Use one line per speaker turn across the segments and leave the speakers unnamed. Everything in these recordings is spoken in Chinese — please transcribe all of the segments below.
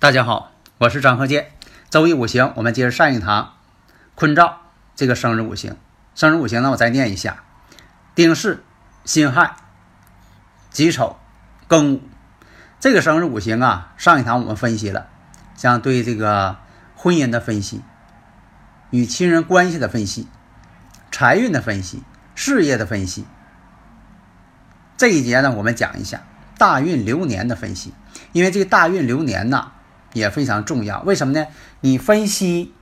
大家好，我是张鹤剑。周易五行，我们接着上一堂。坤兆这个生日五行，生日五行呢，我再念一下：丁巳、辛亥、己丑、庚午。这个生日五行啊，上一堂我们分析了，像对这个婚姻的分析、与亲人关系的分析、财运的分析、事业的分析。这一节呢，我们讲一下大运流年的分析，因为这个大运流年呐。也非常重要，为什么呢？你分析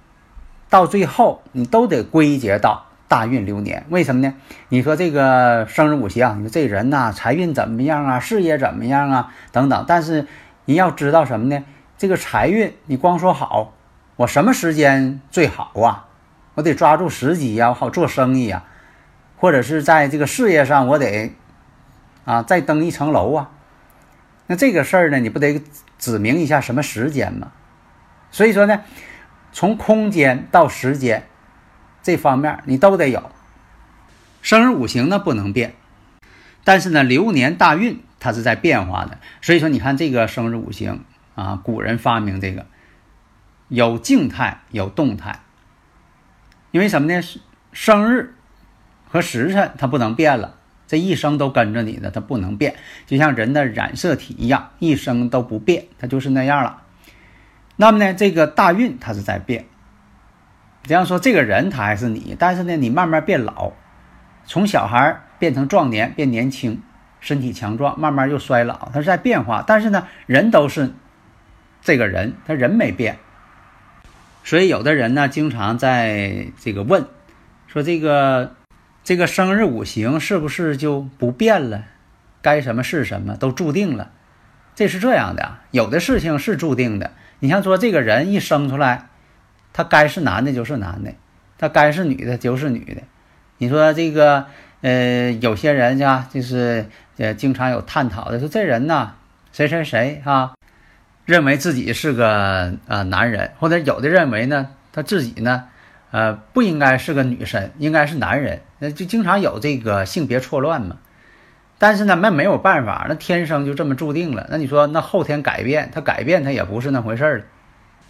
到最后，你都得归结到大运流年。为什么呢？你说这个生日五行，你说这人呐，财运怎么样啊？事业怎么样啊？等等。但是你要知道什么呢？这个财运，你光说好，我什么时间最好啊？我得抓住时机呀，我好做生意呀，或者是在这个事业上，我得啊再登一层楼啊。那这个事儿呢，你不得指明一下什么时间吗？所以说呢，从空间到时间这方面你都得有。生日五行呢不能变，但是呢流年大运它是在变化的。所以说你看这个生日五行啊，古人发明这个有静态有动态，因为什么呢？生日和时辰它不能变了。这一生都跟着你的，它不能变，就像人的染色体一样，一生都不变，它就是那样了。那么呢，这个大运它是在变。这样说，这个人他还是你，但是呢，你慢慢变老，从小孩变成壮年，变年轻，身体强壮，慢慢又衰老，它是在变化。但是呢，人都是这个人，他人没变。所以有的人呢，经常在这个问，说这个。这个生日五行是不是就不变了？该什么是什么都注定了，这是这样的。有的事情是注定的。你像说这个人一生出来，他该是男的就是男的，他该是女的就是女的。你说这个呃，有些人家就是呃，经常有探讨的，说这人呢，谁谁谁啊，认为自己是个呃男人，或者有的认为呢，他自己呢。呃，不应该是个女生，应该是男人，那就经常有这个性别错乱嘛。但是呢，那没有办法，那天生就这么注定了。那你说，那后天改变，他改变他也不是那回事儿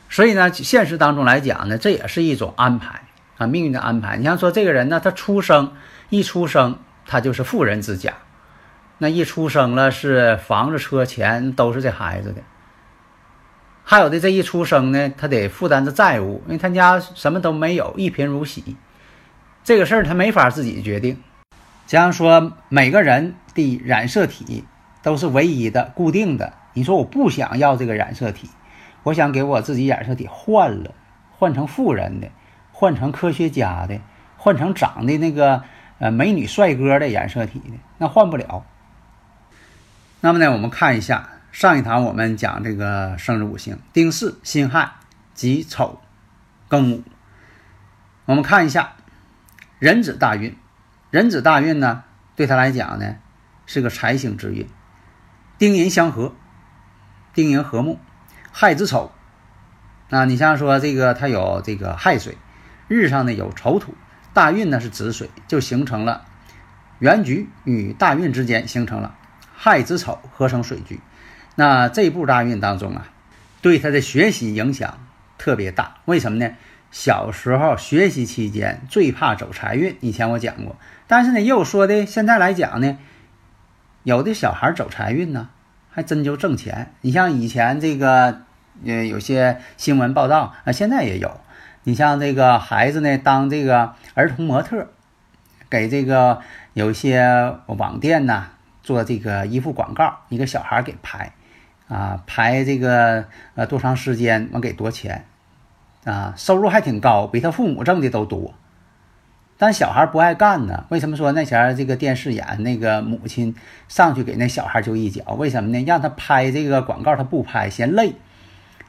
所以呢，现实当中来讲呢，这也是一种安排啊，命运的安排。你像说这个人呢，他出生一出生他就是富人之家，那一出生了是房子车钱都是这孩子的。还有的这一出生呢，他得负担着债务，因为他家什么都没有，一贫如洗。这个事儿他没法自己决定。假如说每个人的染色体都是唯一的、固定的，你说我不想要这个染色体，我想给我自己染色体换了，换成富人的，换成科学家的，换成长得那个呃美女帅哥的染色体的，那换不了。那么呢，我们看一下。上一堂我们讲这个生日五行：丁巳、辛亥、己丑、庚午。我们看一下壬子大运，壬子大运呢，对他来讲呢是个财星之运。丁寅相合，丁寅和睦，亥子丑。啊，你像说这个，它有这个亥水，日上呢有丑土，大运呢是子水，就形成了原局与大运之间形成了亥子丑合成水局。那这部大运当中啊，对他的学习影响特别大。为什么呢？小时候学习期间最怕走财运，以前我讲过。但是呢，又说的现在来讲呢，有的小孩走财运呢，还真就挣钱。你像以前这个，呃，有些新闻报道啊，现在也有。你像这个孩子呢，当这个儿童模特，给这个有些网店呐做这个衣服广告，一个小孩给拍。啊，排这个呃多长时间，完给多钱，啊，收入还挺高，比他父母挣的都多。但小孩不爱干呢？为什么说那前这个电视演那个母亲上去给那小孩就一脚？为什么呢？让他拍这个广告，他不拍，嫌累。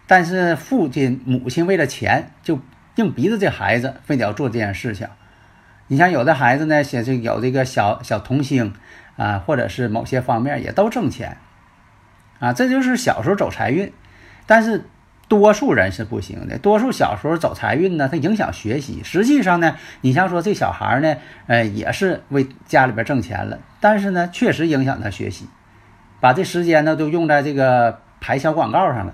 但是父亲母亲为了钱，就硬逼着这孩子非得要做这件事情。你像有的孩子呢，写这有这个小小童星啊，或者是某些方面也都挣钱啊，这就是小时候走财运。但是。多数人是不行的，多数小时候走财运呢，它影响学习。实际上呢，你像说这小孩呢，呃，也是为家里边挣钱了，但是呢，确实影响他学习，把这时间呢都用在这个排小广告上了。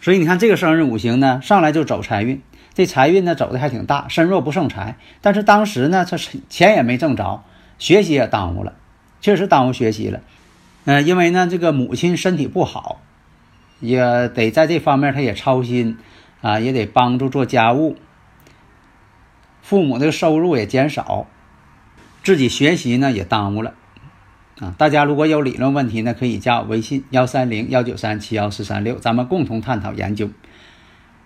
所以你看这个生日五行呢，上来就走财运，这财运呢走的还挺大，身弱不胜财。但是当时呢，他钱也没挣着，学习也耽误了，确实耽误学习了。嗯，因为呢，这个母亲身体不好。也得在这方面，他也操心，啊，也得帮助做家务。父母的收入也减少，自己学习呢也耽误了，啊，大家如果有理论问题呢，可以加我微信幺三零幺九三七幺四三六，咱们共同探讨研究。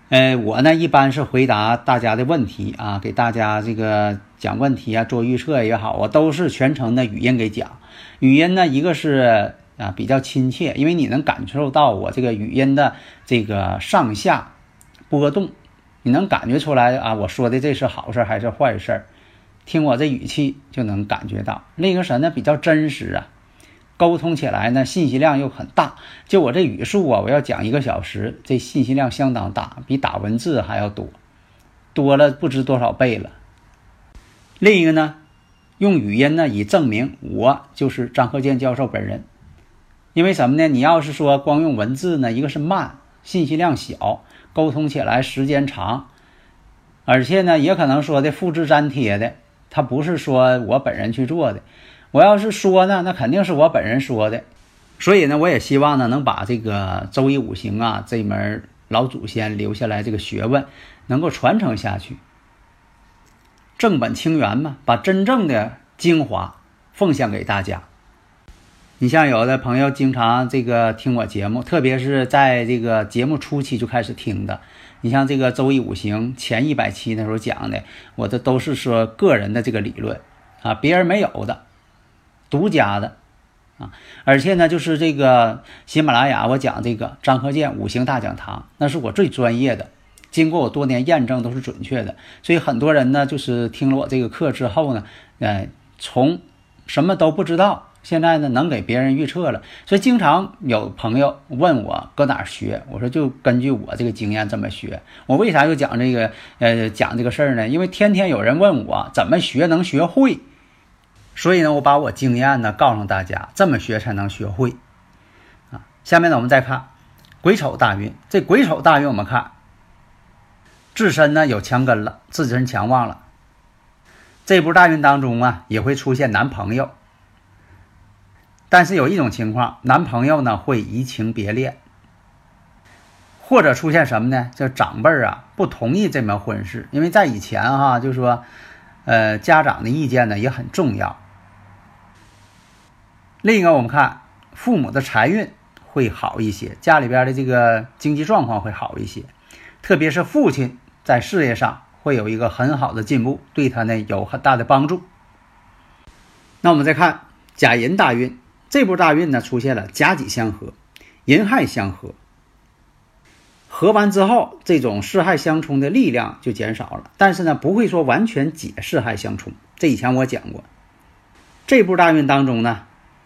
呃，我呢一般是回答大家的问题啊，给大家这个讲问题啊，做预测也好啊，都是全程的语音给讲。语音呢，一个是。啊，比较亲切，因为你能感受到我这个语音的这个上下波动，你能感觉出来啊，我说的这是好事还是坏事儿？听我这语气就能感觉到。另一个什么呢？比较真实啊，沟通起来呢信息量又很大。就我这语速啊，我要讲一个小时，这信息量相当大，比打文字还要多，多了不知多少倍了。另一个呢，用语音呢以证明我就是张鹤健教授本人。因为什么呢？你要是说光用文字呢，一个是慢，信息量小，沟通起来时间长，而且呢，也可能说的复制粘贴的，他不是说我本人去做的。我要是说呢，那肯定是我本人说的。所以呢，我也希望呢，能把这个周易五行啊这门老祖先留下来这个学问能够传承下去，正本清源嘛，把真正的精华奉献给大家。你像有的朋友经常这个听我节目，特别是在这个节目初期就开始听的。你像这个周易五行前一百期那时候讲的，我这都是说个人的这个理论啊，别人没有的，独家的啊。而且呢，就是这个喜马拉雅我讲这个张和建五行大讲堂，那是我最专业的，经过我多年验证都是准确的。所以很多人呢，就是听了我这个课之后呢，呃，从什么都不知道。现在呢，能给别人预测了，所以经常有朋友问我搁哪儿学，我说就根据我这个经验这么学。我为啥又讲这个呃讲这个事儿呢？因为天天有人问我怎么学能学会，所以呢，我把我经验呢告诉大家，这么学才能学会啊。下面呢，我们再看癸丑大运，这癸丑大运我们看自身呢有强根了，自身强旺了。这波大运当中啊，也会出现男朋友。但是有一种情况，男朋友呢会移情别恋，或者出现什么呢？叫长辈啊不同意这门婚事，因为在以前哈，就说，呃，家长的意见呢也很重要。另一个，我们看父母的财运会好一些，家里边的这个经济状况会好一些，特别是父亲在事业上会有一个很好的进步，对他呢有很大的帮助。那我们再看甲寅大运。这波大运呢，出现了甲己相合，寅亥相合。合完之后，这种四害相冲的力量就减少了。但是呢，不会说完全解四害相冲。这以前我讲过，这波大运当中呢，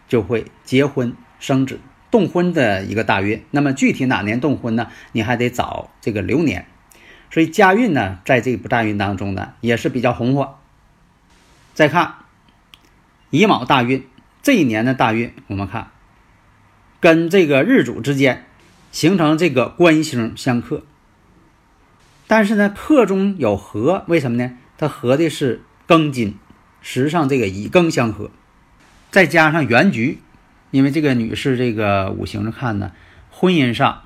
就会结婚生子、动婚的一个大运。那么具体哪年动婚呢？你还得找这个流年。所以家运呢，在这波大运当中呢，也是比较红火。再看乙卯大运。这一年的大运，我们看，跟这个日主之间形成这个官星相克，但是呢，克中有合，为什么呢？它合的是庚金，实际上这个乙庚相合，再加上原局，因为这个女士这个五行上看呢，婚姻上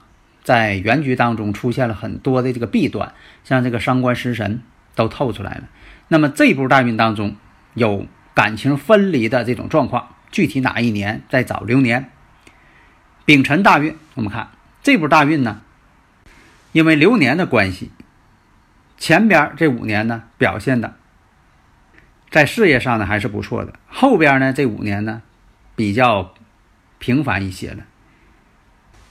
在原局当中出现了很多的这个弊端，像这个伤官食神都透出来了。那么这波大运当中有感情分离的这种状况。具体哪一年再找流年？丙辰大运，我们看这波大运呢，因为流年的关系，前边这五年呢表现的在事业上呢还是不错的，后边呢这五年呢比较平凡一些了。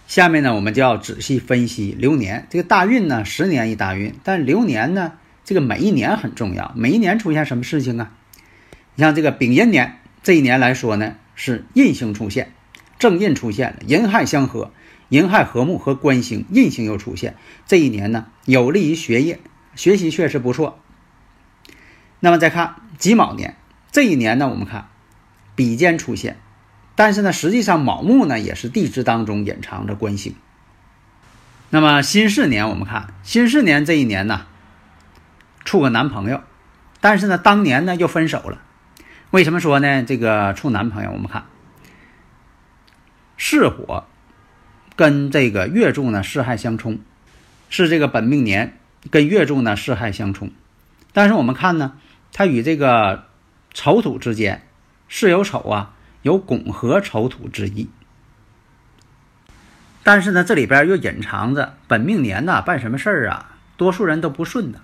下面呢我们就要仔细分析流年。这个大运呢十年一大运，但流年呢这个每一年很重要，每一年出现什么事情啊？你像这个丙寅年这一年来说呢是印星出现，正印出现了，寅亥相合。寅亥和睦和官星印星又出现，这一年呢有利于学业，学习确实不错。那么再看己卯年，这一年呢我们看比肩出现，但是呢实际上卯木呢也是地支当中隐藏着官星。那么辛巳年我们看辛巳年这一年呢处个男朋友，但是呢当年呢又分手了。为什么说呢？这个处男朋友我们看巳火。跟这个月柱呢巳亥相冲，是这个本命年跟月柱呢巳亥相冲，但是我们看呢，它与这个丑土之间是有丑啊，有拱合丑土之意，但是呢这里边又隐藏着本命年呐办什么事儿啊，多数人都不顺的，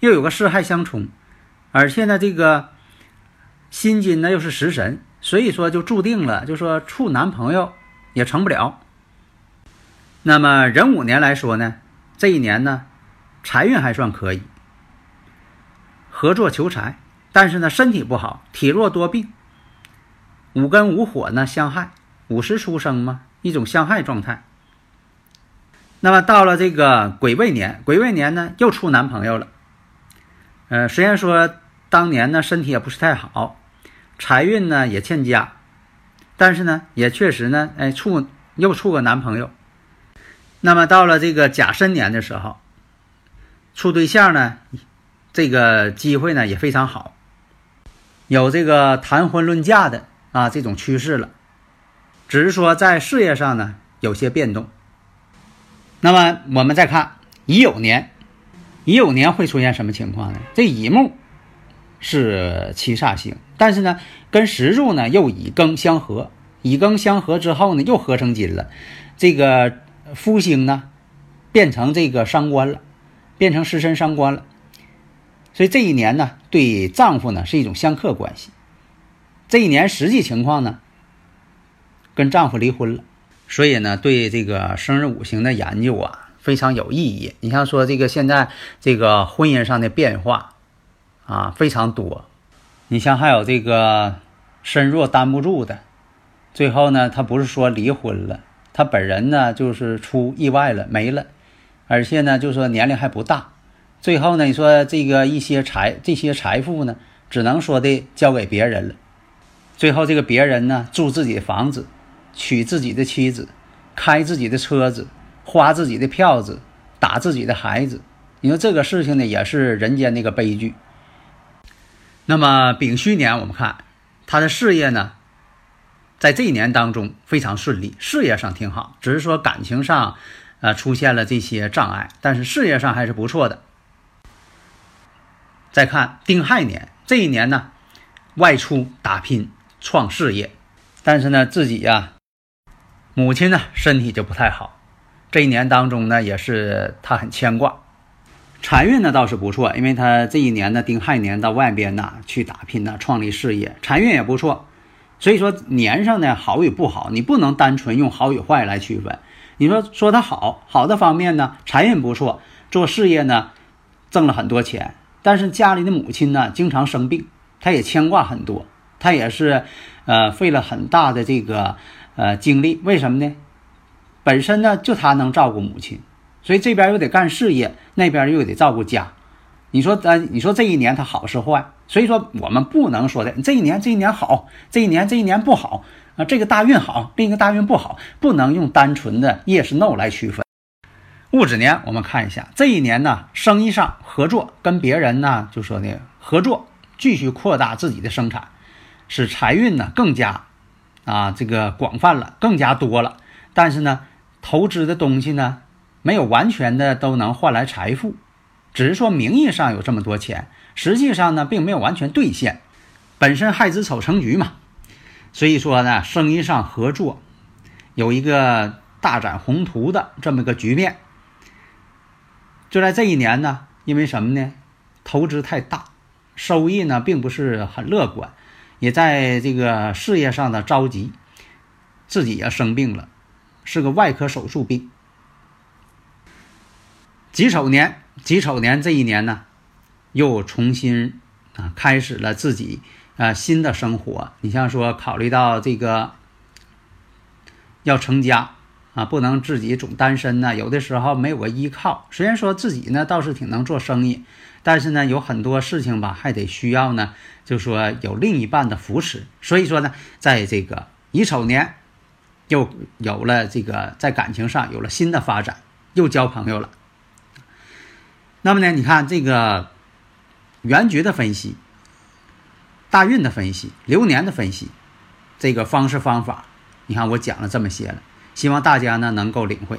又有个四害相冲，而且呢这个辛金呢又是食神，所以说就注定了，就说处男朋友也成不了。那么壬午年来说呢，这一年呢，财运还算可以，合作求财，但是呢身体不好，体弱多病。五根五火呢相害，五十出生嘛，一种相害状态。那么到了这个癸未年，癸未年呢又处男朋友了。呃，虽然说当年呢身体也不是太好，财运呢也欠佳，但是呢也确实呢，哎处又处个男朋友。那么到了这个甲申年的时候，处对象呢，这个机会呢也非常好，有这个谈婚论嫁的啊这种趋势了，只是说在事业上呢有些变动。那么我们再看乙酉年，乙酉年会出现什么情况呢？这乙木是七煞星，但是呢跟石柱呢又乙庚相合，乙庚相合之后呢又合成金了，这个。夫星呢，变成这个伤官了，变成食神伤官了，所以这一年呢，对丈夫呢是一种相克关系。这一年实际情况呢，跟丈夫离婚了，所以呢，对这个生日五行的研究啊非常有意义。你像说这个现在这个婚姻上的变化啊非常多，你像还有这个身弱担不住的，最后呢，他不是说离婚了。他本人呢，就是出意外了，没了，而且呢，就说年龄还不大。最后呢，你说这个一些财这些财富呢，只能说的交给别人了。最后这个别人呢，住自己的房子，娶自己的妻子，开自己的车子，花自己的票子，打自己的孩子。你说这个事情呢，也是人间那个悲剧。那么丙戌年，我们看他的事业呢？在这一年当中非常顺利，事业上挺好，只是说感情上，呃，出现了这些障碍，但是事业上还是不错的。再看丁亥年这一年呢，外出打拼创事业，但是呢自己呀，母亲呢身体就不太好，这一年当中呢也是他很牵挂。财运呢倒是不错，因为他这一年呢丁亥年到外边呢去打拼呢创立事业，财运也不错。所以说年上呢好与不好，你不能单纯用好与坏来区分。你说说他好，好的方面呢，财运不错，做事业呢挣了很多钱，但是家里的母亲呢经常生病，他也牵挂很多，他也是呃费了很大的这个呃精力。为什么呢？本身呢就他能照顾母亲，所以这边又得干事业，那边又得照顾家。你说呃，你说这一年他好是坏？所以说我们不能说的这一年这一年好，这一年这一年不好啊。这个大运好，另一个大运不好，不能用单纯的 yes no 来区分。戊子年我们看一下这一年呢，生意上合作跟别人呢就说呢合作，继续扩大自己的生产，使财运呢更加啊这个广泛了，更加多了。但是呢，投资的东西呢没有完全的都能换来财富。只是说名义上有这么多钱，实际上呢并没有完全兑现。本身亥子丑成局嘛，所以说呢生意上合作有一个大展宏图的这么个局面。就在这一年呢，因为什么呢？投资太大，收益呢并不是很乐观，也在这个事业上的着急，自己也生病了，是个外科手术病。己丑年，己丑年这一年呢，又重新啊开始了自己啊新的生活。你像说考虑到这个要成家啊，不能自己总单身呢，有的时候没有个依靠。虽然说自己呢倒是挺能做生意，但是呢有很多事情吧还得需要呢，就说有另一半的扶持。所以说呢，在这个乙丑年，又有了这个在感情上有了新的发展，又交朋友了。那么呢，你看这个原局的分析、大运的分析、流年的分析，这个方式方法，你看我讲了这么些了，希望大家呢能够领会。